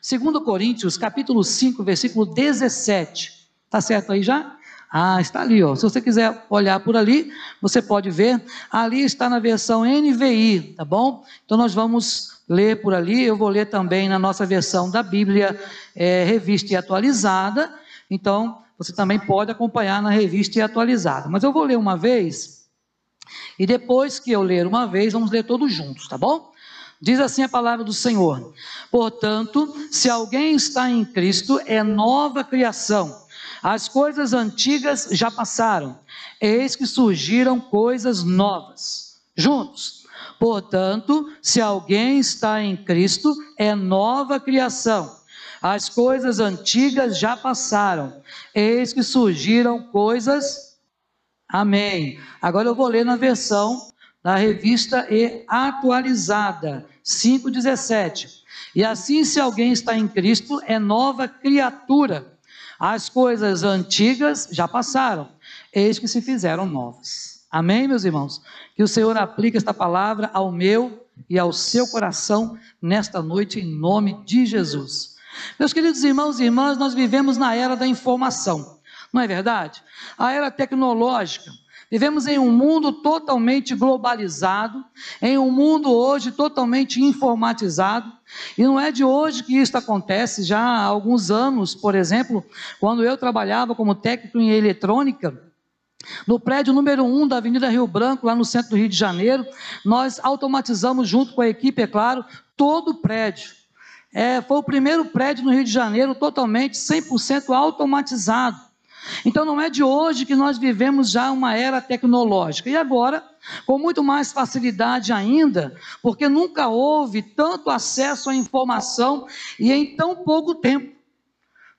2 Coríntios, capítulo 5, versículo 17. Tá certo aí já? Ah, está ali, ó. Se você quiser olhar por ali, você pode ver. Ali está na versão NVI, tá bom? Então nós vamos ler por ali. Eu vou ler também na nossa versão da Bíblia, é, revista e atualizada. Então você também pode acompanhar na revista e atualizada. Mas eu vou ler uma vez, e depois que eu ler uma vez, vamos ler todos juntos, tá bom? Diz assim a palavra do Senhor: Portanto, se alguém está em Cristo, é nova criação. As coisas antigas já passaram, eis que surgiram coisas novas. Juntos. Portanto, se alguém está em Cristo, é nova criação. As coisas antigas já passaram, eis que surgiram coisas. Amém. Agora eu vou ler na versão da revista e atualizada, 5:17. E assim, se alguém está em Cristo, é nova criatura. As coisas antigas já passaram, eis que se fizeram novas. Amém, meus irmãos? Que o Senhor aplique esta palavra ao meu e ao seu coração nesta noite, em nome de Jesus. Meus queridos irmãos e irmãs, nós vivemos na era da informação, não é verdade? A era tecnológica. Vivemos em um mundo totalmente globalizado, em um mundo hoje totalmente informatizado, e não é de hoje que isso acontece, já há alguns anos, por exemplo, quando eu trabalhava como técnico em eletrônica, no prédio número 1 um da Avenida Rio Branco, lá no centro do Rio de Janeiro, nós automatizamos, junto com a equipe, é claro, todo o prédio. É, foi o primeiro prédio no Rio de Janeiro totalmente 100% automatizado. Então não é de hoje que nós vivemos já uma era tecnológica. E agora, com muito mais facilidade ainda, porque nunca houve tanto acesso à informação e em tão pouco tempo.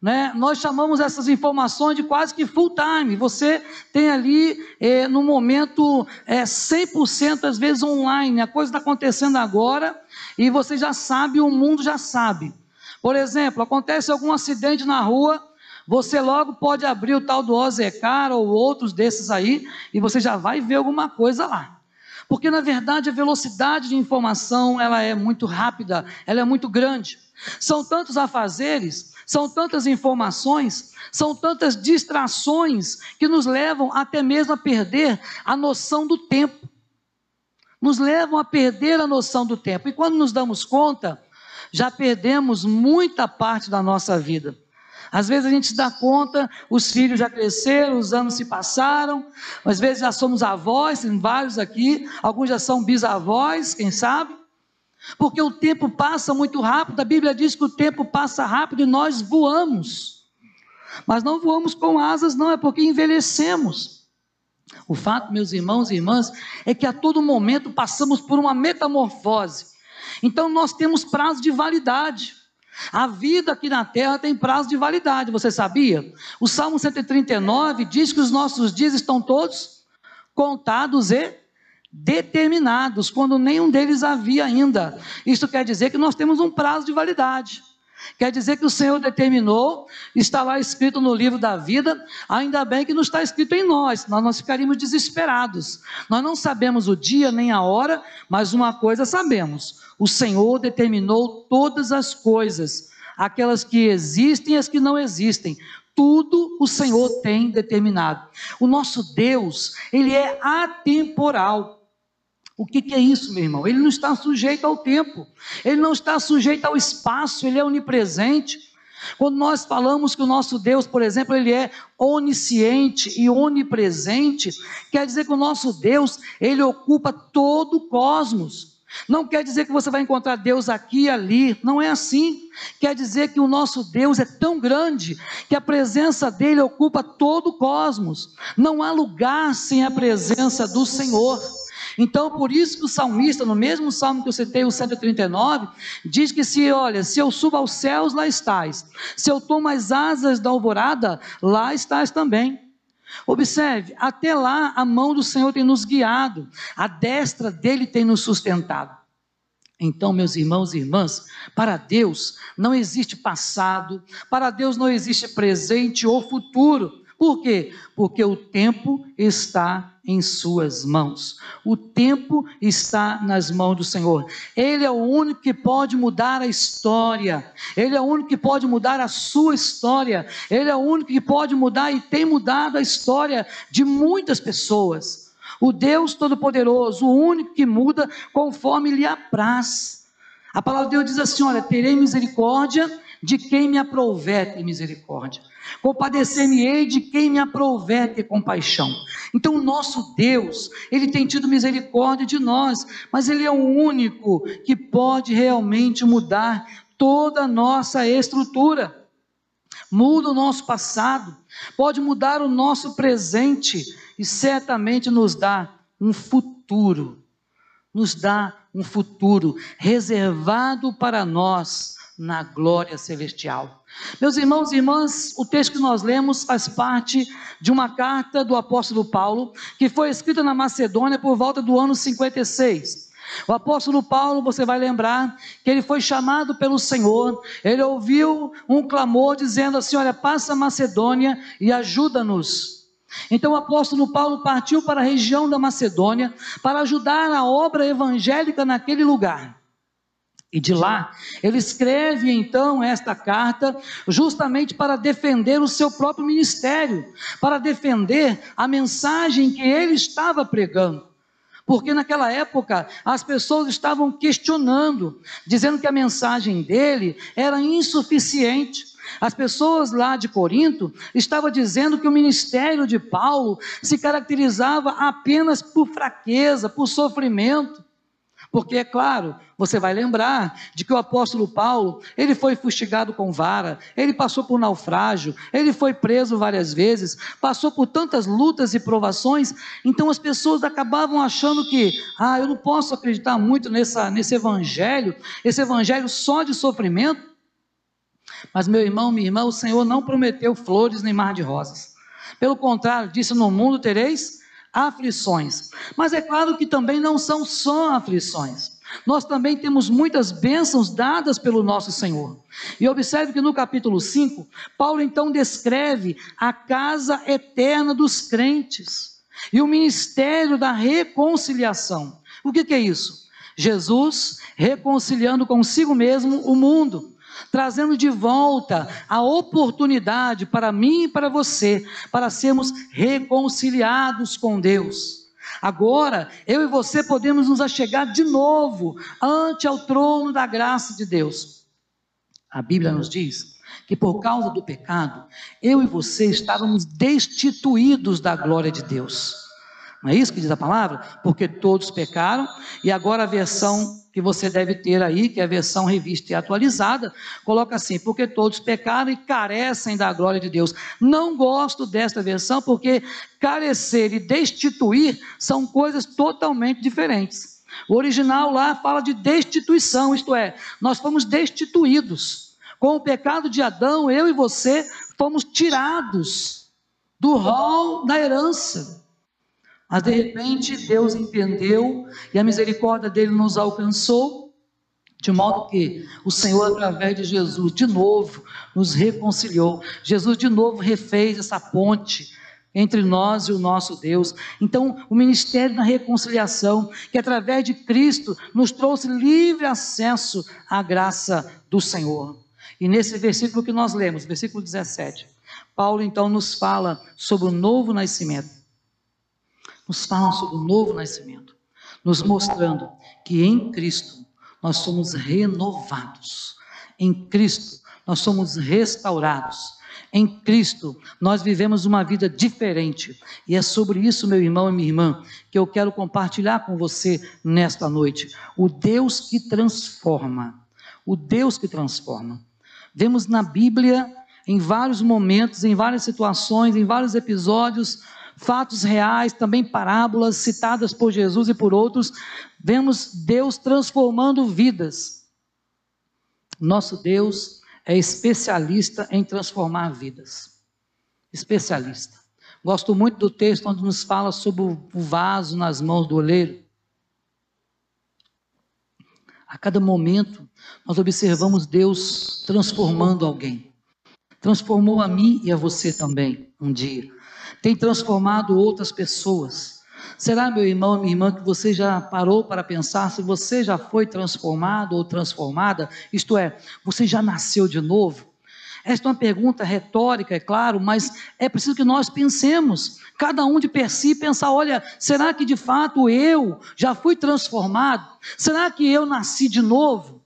Né? Nós chamamos essas informações de quase que full time. Você tem ali, é, no momento, é, 100% às vezes online. A coisa está acontecendo agora e você já sabe, o mundo já sabe. Por exemplo, acontece algum acidente na rua, você logo pode abrir o tal do Ozecar ou outros desses aí e você já vai ver alguma coisa lá. Porque na verdade a velocidade de informação ela é muito rápida, ela é muito grande. São tantos afazeres, são tantas informações, são tantas distrações que nos levam até mesmo a perder a noção do tempo. Nos levam a perder a noção do tempo. E quando nos damos conta, já perdemos muita parte da nossa vida. Às vezes a gente se dá conta, os filhos já cresceram, os anos se passaram, às vezes já somos avós, tem vários aqui, alguns já são bisavós, quem sabe? Porque o tempo passa muito rápido, a Bíblia diz que o tempo passa rápido e nós voamos. Mas não voamos com asas, não, é porque envelhecemos. O fato, meus irmãos e irmãs, é que a todo momento passamos por uma metamorfose. Então nós temos prazo de validade. A vida aqui na terra tem prazo de validade, você sabia? O Salmo 139 diz que os nossos dias estão todos contados e determinados, quando nenhum deles havia ainda. Isso quer dizer que nós temos um prazo de validade. Quer dizer que o Senhor determinou, está lá escrito no livro da vida, ainda bem que não está escrito em nós, senão nós ficaríamos desesperados. Nós não sabemos o dia nem a hora, mas uma coisa sabemos: o Senhor determinou todas as coisas, aquelas que existem e as que não existem. Tudo o Senhor tem determinado. O nosso Deus, ele é atemporal. O que, que, é isso, meu irmão? Ele não está sujeito ao tempo, ele não está sujeito ao espaço, ele é onipresente. Quando nós falamos que o nosso Deus, por exemplo, ele é onisciente e onipresente, quer dizer que o nosso Deus, ele ocupa todo o cosmos. Não quer dizer que você vai encontrar Deus aqui e ali, não é assim. Quer dizer que o nosso Deus é tão grande que a presença dele ocupa todo o cosmos. Não há lugar sem a presença do Senhor. Então, por isso que o salmista, no mesmo salmo que eu citei, o 139, diz que se, olha, se eu subo aos céus, lá estás. Se eu tomo as asas da alvorada, lá estás também. Observe, até lá a mão do Senhor tem nos guiado, a destra dele tem nos sustentado. Então, meus irmãos e irmãs, para Deus não existe passado, para Deus não existe presente ou futuro. Por quê? Porque o tempo está em suas mãos. O tempo está nas mãos do Senhor. Ele é o único que pode mudar a história. Ele é o único que pode mudar a sua história. Ele é o único que pode mudar e tem mudado a história de muitas pessoas. O Deus Todo-Poderoso, o único que muda conforme lhe apraz. A palavra de Deus diz assim: Olha, terei misericórdia de quem me aprouver ter misericórdia. Compadecer-me-ei de quem me aprouver ter compaixão. Então, o nosso Deus, Ele tem tido misericórdia de nós, mas Ele é o único que pode realmente mudar toda a nossa estrutura. Muda o nosso passado, pode mudar o nosso presente e certamente nos dá um futuro. Nos dá um futuro reservado para nós na glória celestial. Meus irmãos e irmãs, o texto que nós lemos faz parte de uma carta do apóstolo Paulo, que foi escrita na Macedônia por volta do ano 56. O apóstolo Paulo, você vai lembrar que ele foi chamado pelo Senhor, ele ouviu um clamor dizendo assim: Olha, passa a Macedônia e ajuda-nos. Então o apóstolo Paulo partiu para a região da Macedônia para ajudar a obra evangélica naquele lugar. E de lá, ele escreve então esta carta, justamente para defender o seu próprio ministério, para defender a mensagem que ele estava pregando. Porque naquela época as pessoas estavam questionando, dizendo que a mensagem dele era insuficiente. As pessoas lá de Corinto estavam dizendo que o ministério de Paulo se caracterizava apenas por fraqueza, por sofrimento. Porque, é claro, você vai lembrar de que o apóstolo Paulo, ele foi fustigado com vara, ele passou por naufrágio, ele foi preso várias vezes, passou por tantas lutas e provações, então as pessoas acabavam achando que, ah, eu não posso acreditar muito nessa, nesse evangelho, esse evangelho só de sofrimento. Mas, meu irmão, minha irmã, o Senhor não prometeu flores nem mar de rosas. Pelo contrário, disse: No mundo tereis aflições. Mas é claro que também não são só aflições. Nós também temos muitas bênçãos dadas pelo nosso Senhor. E observe que no capítulo 5, Paulo então descreve a casa eterna dos crentes e o ministério da reconciliação. O que, que é isso? Jesus reconciliando consigo mesmo o mundo trazendo de volta a oportunidade para mim e para você, para sermos reconciliados com Deus. Agora, eu e você podemos nos achegar de novo ante ao trono da graça de Deus. A Bíblia nos diz que por causa do pecado, eu e você estávamos destituídos da glória de Deus. Não é isso que diz a palavra? Porque todos pecaram, e agora a versão que você deve ter aí, que é a versão revista e atualizada, coloca assim: porque todos pecaram e carecem da glória de Deus. Não gosto desta versão, porque carecer e destituir são coisas totalmente diferentes. O original lá fala de destituição, isto é, nós fomos destituídos. Com o pecado de Adão, eu e você fomos tirados do rol da herança. Mas de repente Deus entendeu e a misericórdia dele nos alcançou, de modo que o Senhor, através de Jesus, de novo nos reconciliou. Jesus, de novo, refez essa ponte entre nós e o nosso Deus. Então, o ministério da reconciliação, que através de Cristo nos trouxe livre acesso à graça do Senhor. E nesse versículo que nós lemos, versículo 17, Paulo então nos fala sobre o novo nascimento nos falam sobre o novo nascimento, nos mostrando que em Cristo nós somos renovados, em Cristo nós somos restaurados. Em Cristo, nós vivemos uma vida diferente. E é sobre isso, meu irmão e minha irmã, que eu quero compartilhar com você nesta noite. O Deus que transforma. O Deus que transforma. Vemos na Bíblia, em vários momentos, em várias situações, em vários episódios, fatos reais, também parábolas citadas por Jesus e por outros, vemos Deus transformando vidas. Nosso Deus é especialista em transformar vidas. Especialista. Gosto muito do texto onde nos fala sobre o vaso nas mãos do oleiro. A cada momento, nós observamos Deus transformando alguém transformou a mim e a você também um dia. Tem transformado outras pessoas. Será, meu irmão, minha irmã, que você já parou para pensar se você já foi transformado ou transformada? Isto é, você já nasceu de novo? Esta é uma pergunta retórica, é claro, mas é preciso que nós pensemos, cada um de per si, pensar: olha, será que de fato eu já fui transformado? Será que eu nasci de novo?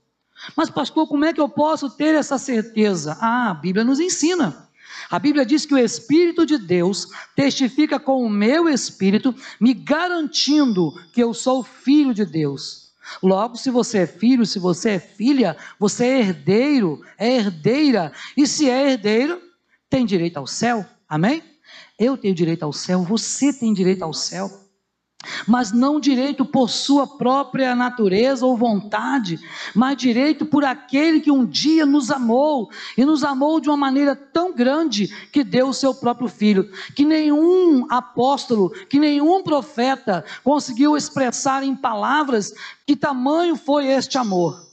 Mas, pastor, como é que eu posso ter essa certeza? Ah, a Bíblia nos ensina. A Bíblia diz que o Espírito de Deus testifica com o meu espírito, me garantindo que eu sou filho de Deus. Logo, se você é filho, se você é filha, você é herdeiro, é herdeira. E se é herdeiro, tem direito ao céu. Amém? Eu tenho direito ao céu, você tem direito ao céu mas não direito por sua própria natureza ou vontade, mas direito por aquele que um dia nos amou e nos amou de uma maneira tão grande que deu o seu próprio filho, que nenhum apóstolo, que nenhum profeta conseguiu expressar em palavras que tamanho foi este amor.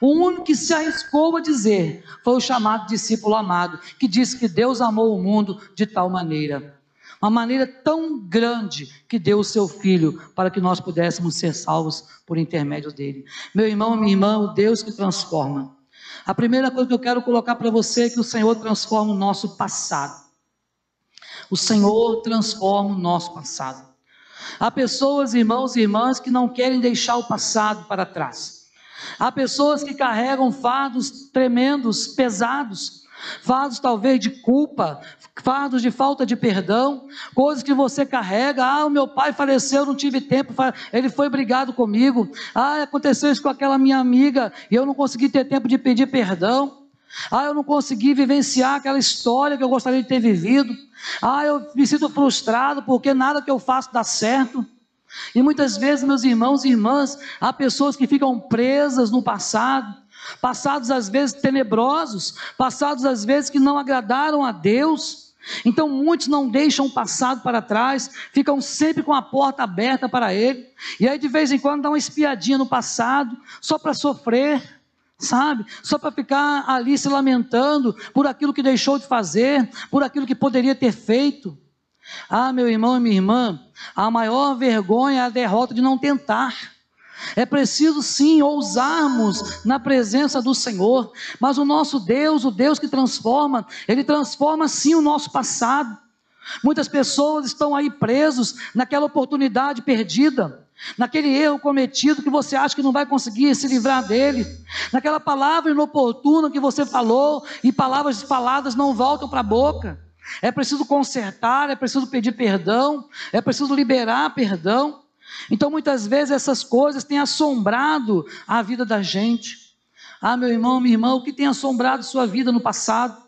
O único que se arriscou a dizer foi o chamado discípulo amado, que disse que Deus amou o mundo de tal maneira uma maneira tão grande que deu o seu filho para que nós pudéssemos ser salvos por intermédio dele. Meu irmão, minha irmã, o Deus que transforma. A primeira coisa que eu quero colocar para você é que o Senhor transforma o nosso passado. O Senhor transforma o nosso passado. Há pessoas, irmãos e irmãs, que não querem deixar o passado para trás. Há pessoas que carregam fardos tremendos, pesados, fardos talvez de culpa, fardos de falta de perdão, coisas que você carrega. Ah, o meu pai faleceu, não tive tempo, ele foi brigado comigo. Ah, aconteceu isso com aquela minha amiga e eu não consegui ter tempo de pedir perdão. Ah, eu não consegui vivenciar aquela história que eu gostaria de ter vivido. Ah, eu me sinto frustrado porque nada que eu faço dá certo. E muitas vezes, meus irmãos e irmãs, há pessoas que ficam presas no passado, passados às vezes tenebrosos, passados às vezes que não agradaram a Deus. Então muitos não deixam o passado para trás, ficam sempre com a porta aberta para ele, e aí de vez em quando dá uma espiadinha no passado, só para sofrer, sabe? Só para ficar ali se lamentando por aquilo que deixou de fazer, por aquilo que poderia ter feito. Ah, meu irmão e minha irmã, a maior vergonha é a derrota de não tentar. É preciso sim ousarmos na presença do Senhor, mas o nosso Deus, o Deus que transforma, ele transforma sim o nosso passado. Muitas pessoas estão aí presos naquela oportunidade perdida, naquele erro cometido que você acha que não vai conseguir se livrar dele, naquela palavra inoportuna que você falou e palavras faladas não voltam para a boca. É preciso consertar, é preciso pedir perdão, é preciso liberar perdão. Então, muitas vezes, essas coisas têm assombrado a vida da gente. Ah, meu irmão, minha irmã, o que tem assombrado sua vida no passado?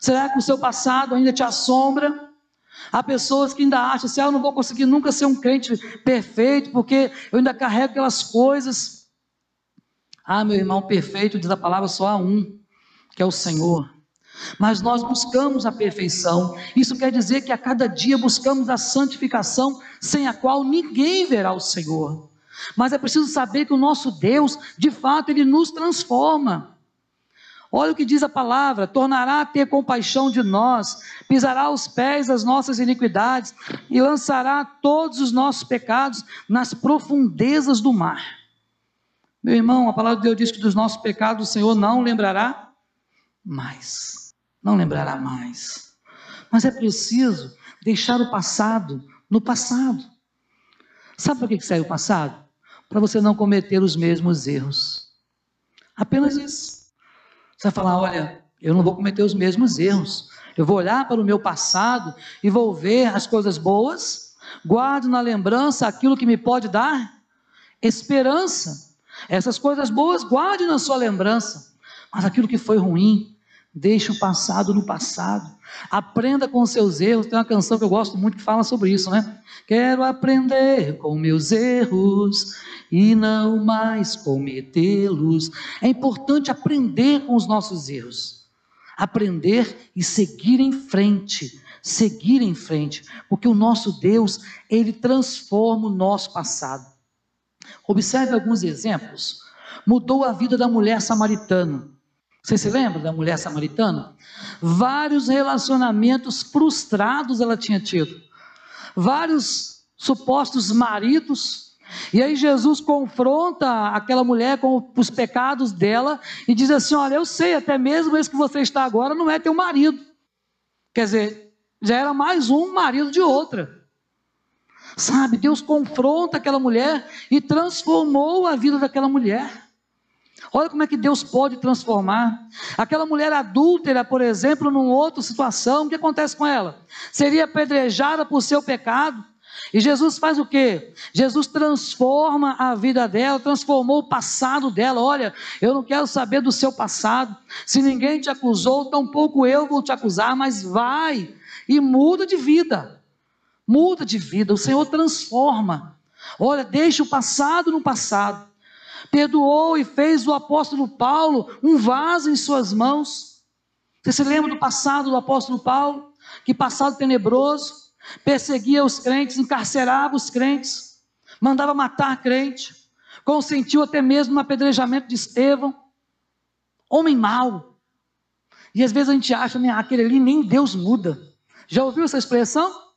Será que o seu passado ainda te assombra? Há pessoas que ainda acham assim, ah, eu não vou conseguir nunca ser um crente perfeito, porque eu ainda carrego aquelas coisas. Ah, meu irmão, perfeito, diz a palavra, só há um, que é o Senhor. Mas nós buscamos a perfeição. Isso quer dizer que a cada dia buscamos a santificação, sem a qual ninguém verá o Senhor. Mas é preciso saber que o nosso Deus, de fato, ele nos transforma. Olha o que diz a palavra: tornará a ter compaixão de nós, pisará aos pés as nossas iniquidades e lançará todos os nossos pecados nas profundezas do mar. Meu irmão, a palavra de Deus diz que dos nossos pecados o Senhor não lembrará mais não lembrará mais. Mas é preciso deixar o passado no passado. Sabe para que serve o passado? Para você não cometer os mesmos erros. Apenas isso. Você vai falar: olha, eu não vou cometer os mesmos erros. Eu vou olhar para o meu passado e vou ver as coisas boas, guardo na lembrança aquilo que me pode dar esperança. Essas coisas boas, guarde na sua lembrança. Mas aquilo que foi ruim, Deixe o passado no passado. Aprenda com seus erros. Tem uma canção que eu gosto muito que fala sobre isso, né? Quero aprender com meus erros e não mais cometê-los. É importante aprender com os nossos erros. Aprender e seguir em frente. Seguir em frente. Porque o nosso Deus, ele transforma o nosso passado. Observe alguns exemplos. Mudou a vida da mulher samaritana Você se lembra da mulher samaritana? Vários relacionamentos frustrados ela tinha tido. Vários supostos maridos. E aí Jesus confronta aquela mulher com os pecados dela e diz assim: Olha, eu sei, até mesmo esse que você está agora não é teu marido. Quer dizer, já era mais um marido de outra. Sabe, Deus confronta aquela mulher e transformou a vida daquela mulher. Olha como é que Deus pode transformar. Aquela mulher adúltera, por exemplo, numa outra situação, o que acontece com ela? Seria apedrejada por seu pecado. E Jesus faz o quê? Jesus transforma a vida dela, transformou o passado dela. Olha, eu não quero saber do seu passado. Se ninguém te acusou, tampouco eu vou te acusar, mas vai e muda de vida. Muda de vida. O Senhor transforma. Olha, deixa o passado no passado. Perdoou e fez o apóstolo Paulo um vaso em suas mãos. Você se lembra do passado do apóstolo Paulo? Que passado tenebroso, perseguia os crentes, encarcerava os crentes, mandava matar crente, consentiu até mesmo no apedrejamento de Estevão. Homem mau. E às vezes a gente acha, né, aquele ali nem Deus muda. Já ouviu essa expressão?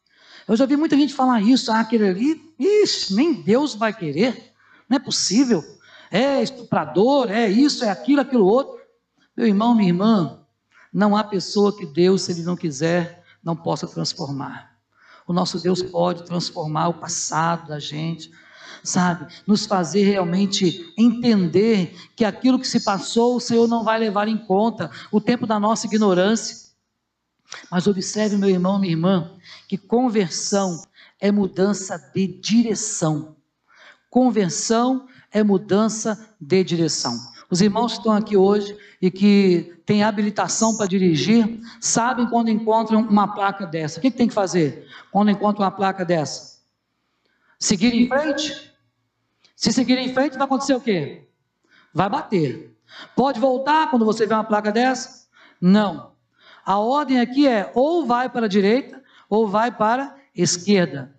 Eu já vi muita gente falar isso, ah, aquele ali, ixi, nem Deus vai querer, não é possível. É estuprador, é isso, é aquilo, aquilo outro. Meu irmão, minha irmã, não há pessoa que Deus, se Ele não quiser, não possa transformar. O nosso Deus pode transformar o passado da gente, sabe? Nos fazer realmente entender que aquilo que se passou, o Senhor não vai levar em conta o tempo da nossa ignorância. Mas observe, meu irmão, minha irmã, que conversão é mudança de direção. Conversão é mudança de direção. Os irmãos que estão aqui hoje e que têm habilitação para dirigir, sabem quando encontram uma placa dessa. O que, tem que fazer quando encontram uma placa dessa? Seguir em frente? Se seguir em frente, vai acontecer o quê? Vai bater. Pode voltar quando você vê uma placa dessa? Não. A ordem aqui é ou vai para a direita ou vai para a esquerda.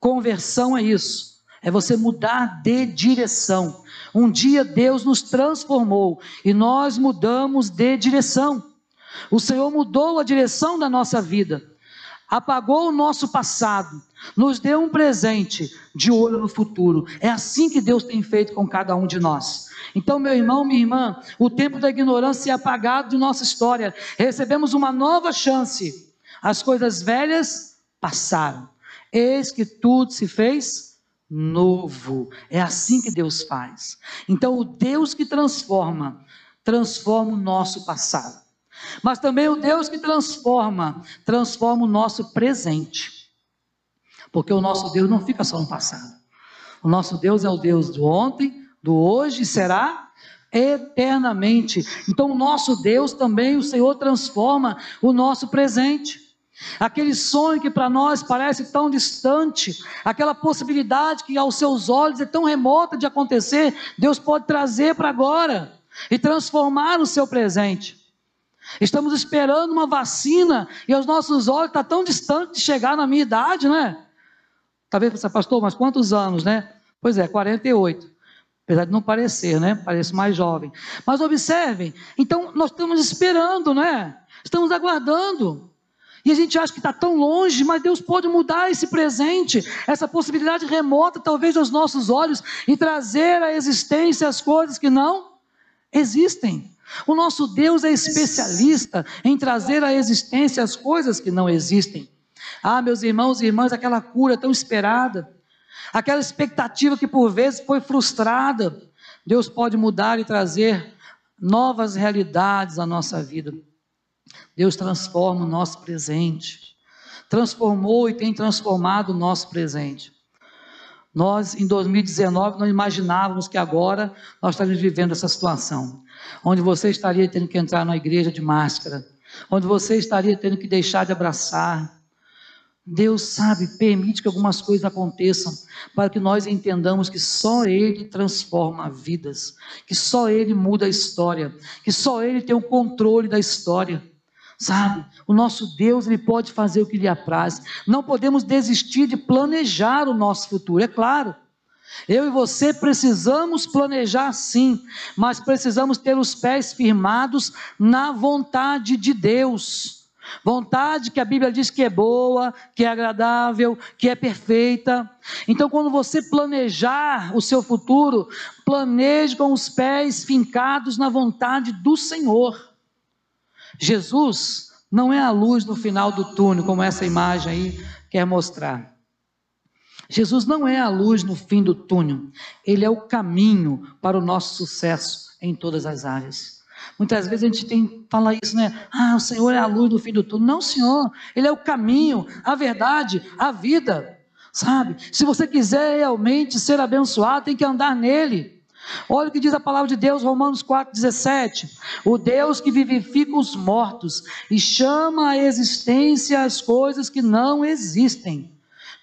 Conversão é isso. É você mudar de direção. Um dia Deus nos transformou e nós mudamos de direção. O Senhor mudou a direção da nossa vida, apagou o nosso passado, nos deu um presente de olho no futuro. É assim que Deus tem feito com cada um de nós. Então, meu irmão, minha irmã, o tempo da ignorância é apagado de nossa história. Recebemos uma nova chance. As coisas velhas passaram. Eis que tudo se fez novo. É assim que Deus faz. Então, o Deus que transforma, transforma o nosso passado. Mas também o Deus que transforma, transforma o nosso presente. Porque o nosso Deus não fica só no passado. O nosso Deus é o Deus do ontem, do hoje será eternamente. Então, o nosso Deus também, o Senhor transforma o nosso presente. Aquele sonho que para nós parece tão distante, aquela possibilidade que aos seus olhos é tão remota de acontecer, Deus pode trazer para agora e transformar o seu presente. Estamos esperando uma vacina e aos nossos olhos está tão distante de chegar na minha idade, né? Talvez você, pastor, mas quantos anos, né? Pois é, 48 apesar de não parecer, né? Parece mais jovem. Mas observem, então nós estamos esperando, né? Estamos aguardando. E a gente acha que está tão longe, mas Deus pode mudar esse presente, essa possibilidade remota, talvez aos nossos olhos, e trazer à existência as coisas que não existem. O nosso Deus é especialista em trazer à existência as coisas que não existem. Ah, meus irmãos e irmãs, aquela cura tão esperada Aquela expectativa que por vezes foi frustrada, Deus pode mudar e trazer novas realidades à nossa vida. Deus transforma o nosso presente. Transformou e tem transformado o nosso presente. Nós, em 2019, não imaginávamos que agora nós estaríamos vivendo essa situação, onde você estaria tendo que entrar na igreja de máscara, onde você estaria tendo que deixar de abraçar, Deus sabe, permite que algumas coisas aconteçam para que nós entendamos que só Ele transforma vidas, que só Ele muda a história, que só Ele tem o controle da história. Sabe, o nosso Deus ele pode fazer o que lhe apraz. Não podemos desistir de planejar o nosso futuro, é claro. Eu e você precisamos planejar sim, mas precisamos ter os pés firmados na vontade de Deus. Vontade que a Bíblia diz que é boa, que é agradável, que é perfeita. Então, quando você planejar o seu futuro, planeje com os pés fincados na vontade do Senhor. Jesus não é a luz no final do túnel, como essa imagem aí quer mostrar. Jesus não é a luz no fim do túnel, ele é o caminho para o nosso sucesso em todas as áreas. Muitas vezes a gente tem fala isso, né? Ah, o Senhor é a luz no fim do túnel. Não, Senhor, ele é o caminho, a verdade, a vida. Sabe? Se você quiser realmente ser abençoado, tem que andar nele. Olha o que diz a palavra de Deus, Romanos 4,17. O Deus que vivifica os mortos e chama à existência as coisas que não existem.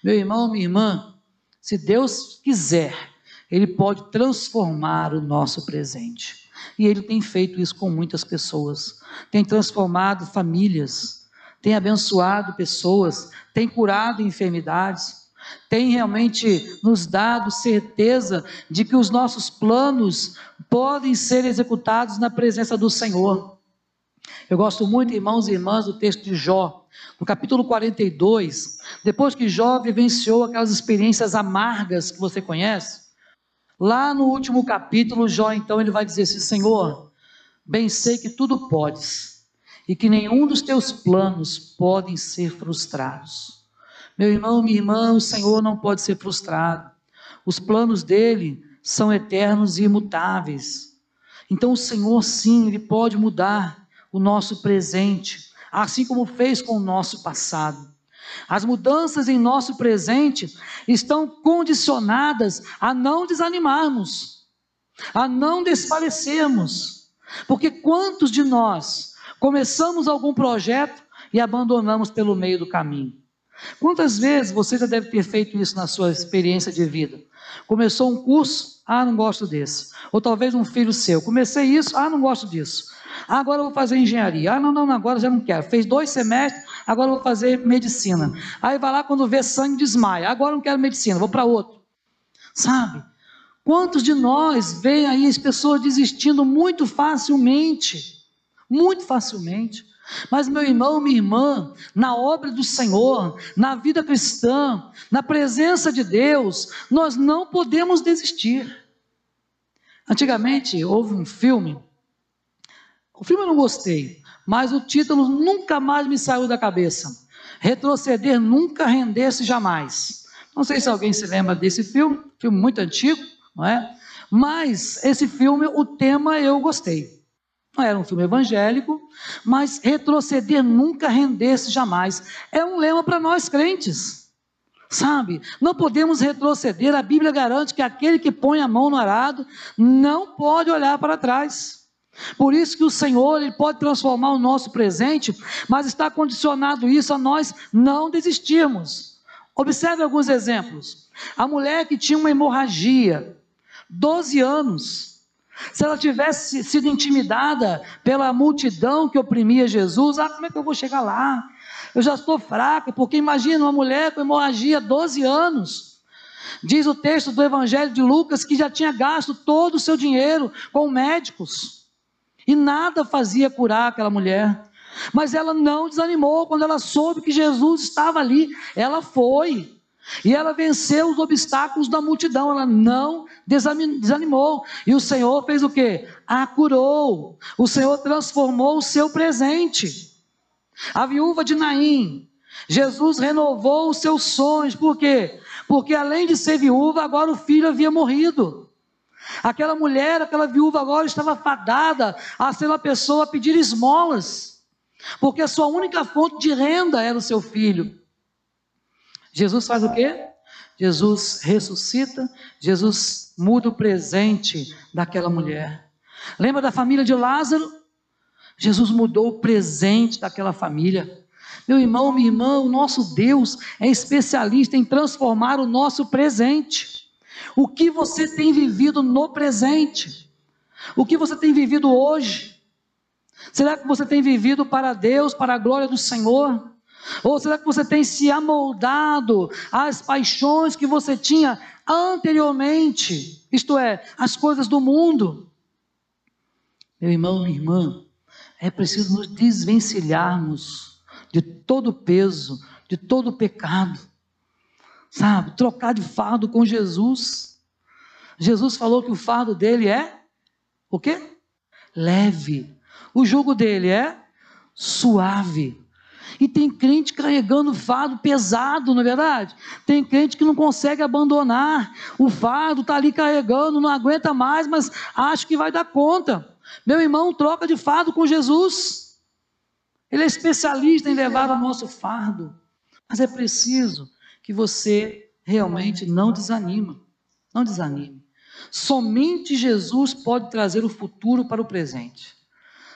Meu irmão, minha irmã, se Deus quiser, Ele pode transformar o nosso presente. E Ele tem feito isso com muitas pessoas. Tem transformado famílias, tem abençoado pessoas, tem curado enfermidades tem realmente nos dado certeza de que os nossos planos podem ser executados na presença do Senhor. Eu gosto muito, irmãos e irmãs, do texto de Jó, no capítulo 42, depois que Jó vivenciou aquelas experiências amargas que você conhece, lá no último capítulo, Jó então ele vai dizer assim: Senhor, bem sei que tudo podes e que nenhum dos teus planos podem ser frustrados. Meu irmão, minha irmã, o Senhor não pode ser frustrado. Os planos dele são eternos e imutáveis. Então o Senhor sim, ele pode mudar o nosso presente, assim como fez com o nosso passado. As mudanças em nosso presente estão condicionadas a não desanimarmos, a não desfalecermos. Porque quantos de nós começamos algum projeto e abandonamos pelo meio do caminho? Quantas vezes você já deve ter feito isso na sua experiência de vida? Começou um curso, ah, não gosto desse. Ou talvez um filho seu, comecei isso, ah, não gosto disso. Ah, agora eu vou fazer engenharia. Ah, não, não, agora já não quero. Fez dois semestres, agora eu vou fazer medicina. Aí vai lá quando vê sangue desmaia. Agora eu não quero medicina, vou para outro. Sabe? Quantos de nós veem aí as pessoas desistindo muito facilmente? Muito facilmente. Mas, meu irmão, minha irmã, na obra do Senhor, na vida cristã, na presença de Deus, nós não podemos desistir. Antigamente houve um filme, o filme eu não gostei, mas o título nunca mais me saiu da cabeça. Retroceder nunca render-se jamais. Não sei se alguém se lembra desse filme, filme muito antigo, não é? Mas esse filme, o tema eu gostei. Era um filme evangélico, mas retroceder nunca render-se jamais. É um lema para nós crentes. Sabe? Não podemos retroceder. A Bíblia garante que aquele que põe a mão no arado não pode olhar para trás. Por isso que o Senhor ele pode transformar o nosso presente, mas está condicionado isso a nós não desistirmos. Observe alguns exemplos. A mulher que tinha uma hemorragia, 12 anos, se ela tivesse sido intimidada pela multidão que oprimia Jesus, ah, como é que eu vou chegar lá? Eu já estou fraca, porque imagina uma mulher com hemorragia 12 anos. Diz o texto do Evangelho de Lucas que já tinha gasto todo o seu dinheiro com médicos. E nada fazia curar aquela mulher. Mas ela não desanimou quando ela soube que Jesus estava ali. Ela foi. E ela venceu os obstáculos da multidão, ela não desanimou. E o Senhor fez o que? A curou. O Senhor transformou o seu presente. A viúva de Naim, Jesus renovou os seus sonhos, por quê? Porque além de ser viúva, agora o filho havia morrido. Aquela mulher, aquela viúva agora estava fadada a ser uma pessoa a pedir esmolas, porque a sua única fonte de renda era o seu filho. Jesus faz o quê? Jesus ressuscita, Jesus muda o presente daquela mulher. Lembra da família de Lázaro? Jesus mudou o presente daquela família. Meu irmão, minha irmã, o nosso Deus é especialista em transformar o nosso presente. O que você tem vivido no presente? O que você tem vivido hoje? Será que você tem vivido para Deus, para a glória do Senhor? Ou será que você tem se amoldado às paixões que você tinha anteriormente? Isto é, as coisas do mundo. Meu irmão, minha irmã, é preciso nos desvencilharmos de todo o peso, de todo o pecado. Sabe? Trocar de fardo com Jesus. Jesus falou que o fardo dele é o quê? Leve. O jugo dele é suave. E tem crente carregando fardo pesado, não é verdade? Tem crente que não consegue abandonar o fardo, está ali carregando, não aguenta mais, mas acha que vai dar conta. Meu irmão troca de fardo com Jesus. Ele é especialista em levar o nosso fardo. Mas é preciso que você realmente não desanima. Não desanime. Somente Jesus pode trazer o futuro para o presente.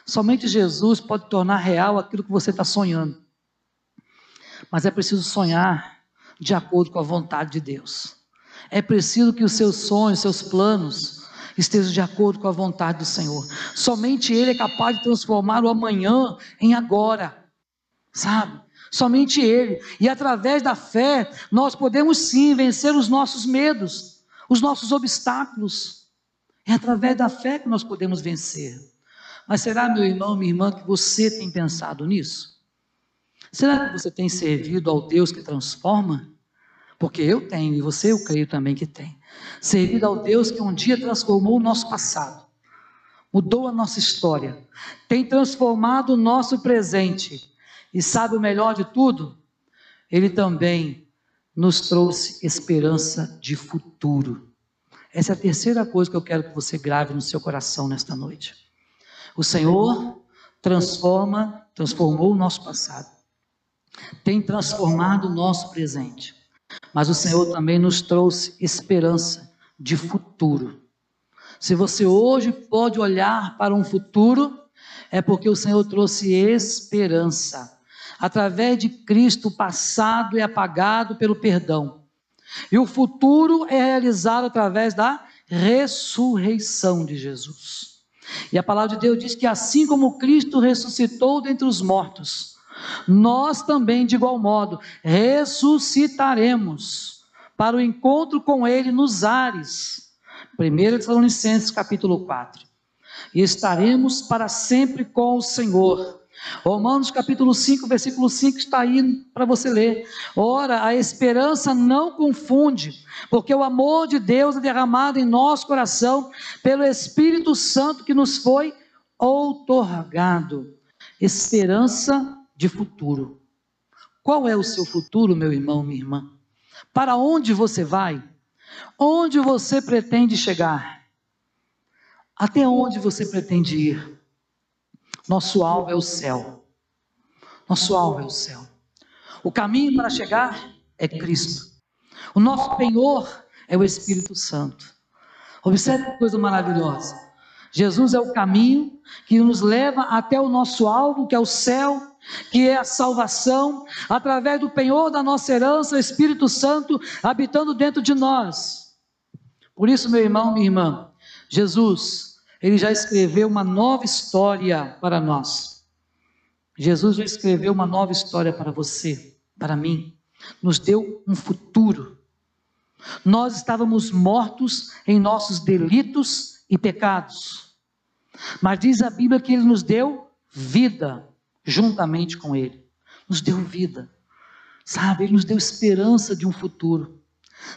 Somente Jesus pode tornar real aquilo que você está sonhando. Mas é preciso sonhar de acordo com a vontade de Deus. É preciso que os seus sonhos, seus planos, estejam de acordo com a vontade do Senhor. Somente Ele é capaz de transformar o amanhã em agora, sabe? Somente Ele. E através da fé, nós podemos sim vencer os nossos medos, os nossos obstáculos. É através da fé que nós podemos vencer. Mas será, meu irmão, minha irmã, que você tem pensado nisso? Será que você tem servido ao Deus que transforma? Porque eu tenho, e você eu creio também que tem. Servido ao Deus que um dia transformou o nosso passado, mudou a nossa história, tem transformado o nosso presente. E sabe o melhor de tudo? Ele também nos trouxe esperança de futuro. Essa é a terceira coisa que eu quero que você grave no seu coração nesta noite. O Senhor transforma, transformou o nosso passado tem transformado o nosso presente. Mas o Senhor também nos trouxe esperança de futuro. Se você hoje pode olhar para um futuro, é porque o Senhor trouxe esperança. Através de Cristo, o passado é apagado pelo perdão. E o futuro é realizado através da ressurreição de Jesus. E a palavra de Deus diz que assim como Cristo ressuscitou dentre os mortos, nós também, de igual modo, ressuscitaremos para o encontro com Ele nos ares. 1 Tessalonicenses capítulo 4. E estaremos para sempre com o Senhor. Romanos capítulo 5, versículo 5 está aí para você ler. Ora, a esperança não confunde, porque o amor de Deus é derramado em nosso coração pelo Espírito Santo que nos foi outorgado. Esperança de futuro. Qual é o seu futuro, meu irmão, minha irmã? Para onde você vai? Onde você pretende chegar? Até onde você pretende ir? Nosso alvo é o céu. Nosso alvo é o céu. O caminho para chegar é Cristo. O nosso penhor é o Espírito Santo. Observe que coisa maravilhosa. Jesus é o caminho que nos leva até o nosso alvo, que é o céu, que é a salvação, através do penhor da nossa herança, o Espírito Santo habitando dentro de nós. Por isso, meu irmão, minha irmã, Jesus, ele já escreveu uma nova história para nós. Jesus já escreveu uma nova história para você, para mim. Nos deu um futuro. Nós estávamos mortos em nossos delitos e pecados. Mas diz a Bíblia que ele nos deu vida juntamente com Ele. Nos deu vida, sabe? Ele nos deu esperança de um futuro.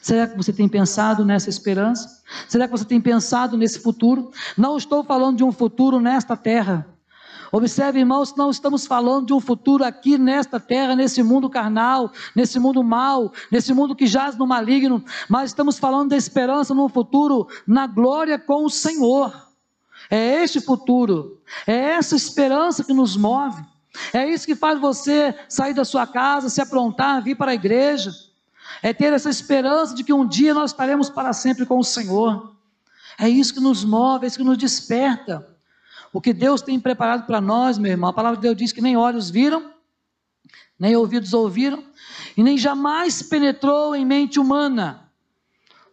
Será que você tem pensado nessa esperança? Será que você tem pensado nesse futuro? Não estou falando de um futuro nesta terra. Observe, irmãos, não estamos falando de um futuro aqui nesta terra, nesse mundo carnal, nesse mundo mau, nesse mundo que jaz no maligno, mas estamos falando da esperança num futuro na glória com o Senhor. É este futuro, é essa esperança que nos move. É isso que faz você sair da sua casa, se aprontar, vir para a igreja. É ter essa esperança de que um dia nós estaremos para sempre com o Senhor. É isso que nos move, é isso que nos desperta. O que Deus tem preparado para nós, meu irmão, a palavra de Deus diz que nem olhos viram, nem ouvidos ouviram, e nem jamais penetrou em mente humana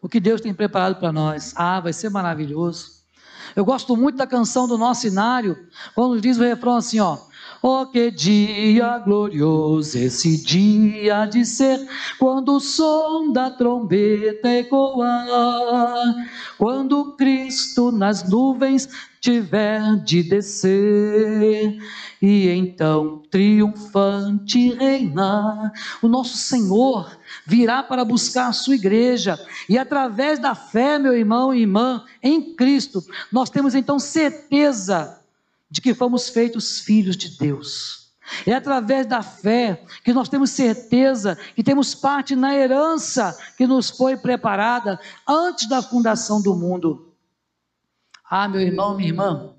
o que Deus tem preparado para nós. Ah, vai ser maravilhoso. Eu gosto muito da canção do nosso cenário, quando diz o refrão assim, ó: Oh, que dia glorioso esse dia de ser, quando o som da trombeta ecoar, quando Cristo nas nuvens tiver de descer, e então triunfante reinar. O nosso Senhor virá para buscar a sua igreja, e através da fé, meu irmão e irmã, em Cristo, nós temos então certeza de que fomos feitos filhos de Deus. É através da fé que nós temos certeza que temos parte na herança que nos foi preparada antes da fundação do mundo. Ah, meu irmão, minha irmã,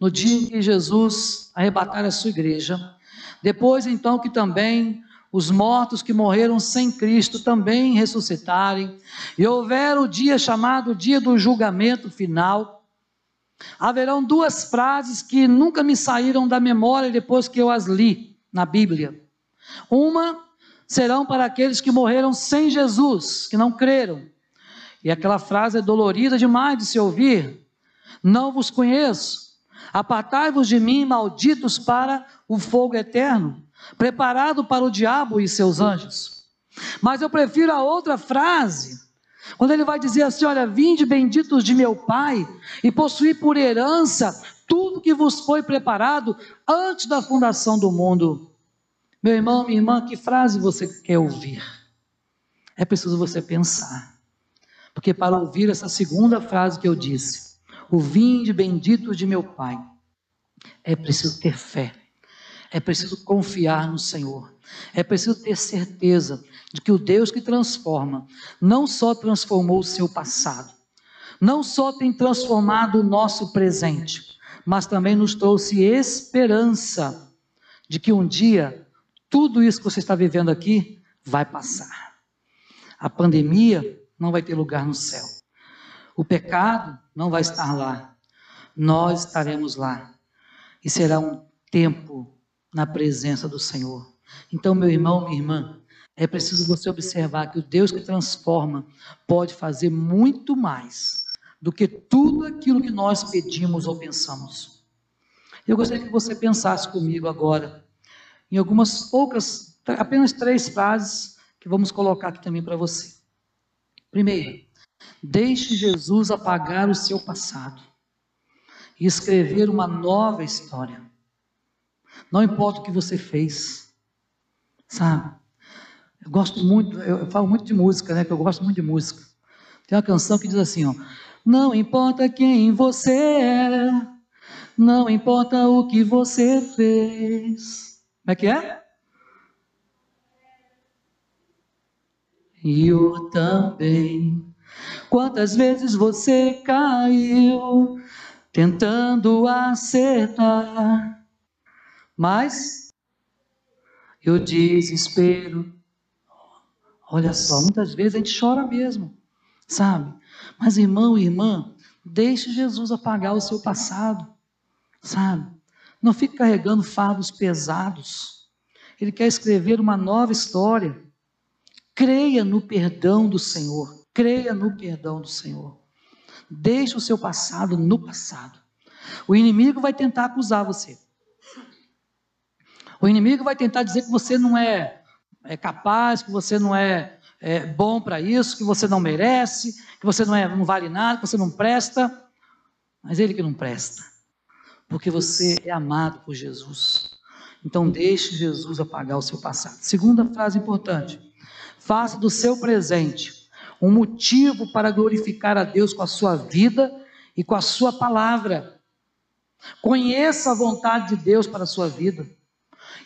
no dia em que Jesus arrebatar a sua igreja, depois então que também os mortos que morreram sem Cristo também ressuscitarem, e houver o dia chamado dia do julgamento final, Haverão duas frases que nunca me saíram da memória depois que eu as li na Bíblia. Uma serão para aqueles que morreram sem Jesus, que não creram. E aquela frase é dolorida demais de se ouvir. Não vos conheço. Apartai-vos de mim, malditos, para o fogo eterno, preparado para o diabo e seus anjos. Mas eu prefiro a outra frase, quando ele vai dizer assim: Olha, vinde benditos de meu Pai, e possuí por herança tudo que vos foi preparado antes da fundação do mundo. Meu irmão, minha irmã, que frase você quer ouvir? É preciso você pensar. Porque para ouvir essa segunda frase que eu disse, o vinde benditos de meu Pai, é preciso ter fé, é preciso confiar no Senhor, é preciso ter certeza de que o Deus que transforma não só transformou o seu passado, não só tem transformado o nosso presente, mas também nos trouxe esperança de que um dia tudo isso que você está vivendo aqui vai passar. A pandemia não vai ter lugar no céu. O pecado não vai estar lá. Nós estaremos lá. E será um tempo na presença do Senhor. Então, meu irmão, minha irmã, é preciso você observar que o Deus que transforma pode fazer muito mais do que tudo aquilo que nós pedimos ou pensamos. Eu gostaria que você pensasse comigo agora em algumas poucas, apenas três frases que vamos colocar aqui também para você. Primeiro, deixe Jesus apagar o seu passado e escrever uma nova história. Não importa o que você fez, sabe? Eu gosto muito, eu falo muito de música, né? Que eu gosto muito de música. Tem uma canção que diz assim, ó: Não importa quem você é, não importa o que você fez. Como é que é? E eu também. Quantas vezes você caiu tentando acertar, mas o desespero Olha só, muitas vezes a gente chora mesmo, sabe? Mas irmão e irmã, deixe Jesus apagar o seu passado, sabe? Não fique carregando fardos pesados. Ele quer escrever uma nova história. Creia no perdão do Senhor. Creia no perdão do Senhor. Deixe o seu passado no passado. O inimigo vai tentar acusar você. O inimigo vai tentar dizer que você não é é capaz, que você não é, é bom para isso, que você não merece, que você não, é, não vale nada, que você não presta. Mas ele que não presta, porque você é amado por Jesus. Então deixe Jesus apagar o seu passado. Segunda frase importante: faça do seu presente um motivo para glorificar a Deus com a sua vida e com a sua palavra. Conheça a vontade de Deus para a sua vida.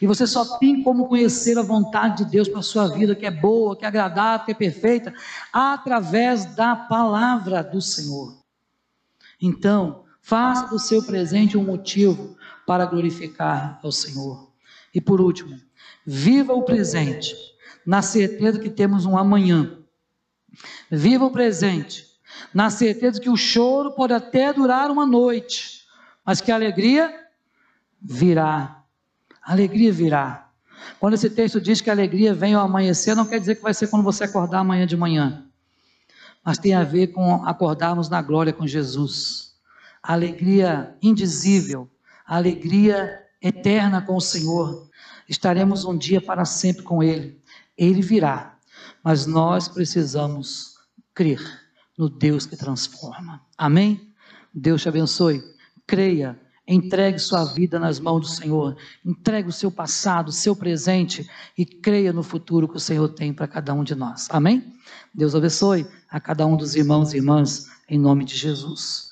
E você só tem como conhecer a vontade de Deus para a sua vida, que é boa, que é agradável, que é perfeita, através da palavra do Senhor. Então, faça do seu presente um motivo para glorificar ao Senhor. E por último, viva o presente, na certeza que temos um amanhã. Viva o presente, na certeza que o choro pode até durar uma noite, mas que a alegria virá a alegria virá. Quando esse texto diz que a alegria vem ao amanhecer, não quer dizer que vai ser quando você acordar amanhã de manhã. Mas tem a ver com acordarmos na glória com Jesus. A alegria indizível, a alegria eterna com o Senhor. Estaremos um dia para sempre com Ele. Ele virá, mas nós precisamos crer no Deus que transforma. Amém? Deus te abençoe. Creia Entregue sua vida nas mãos do Senhor. Entregue o seu passado, o seu presente e creia no futuro que o Senhor tem para cada um de nós. Amém? Deus abençoe a cada um dos irmãos e irmãs, em nome de Jesus.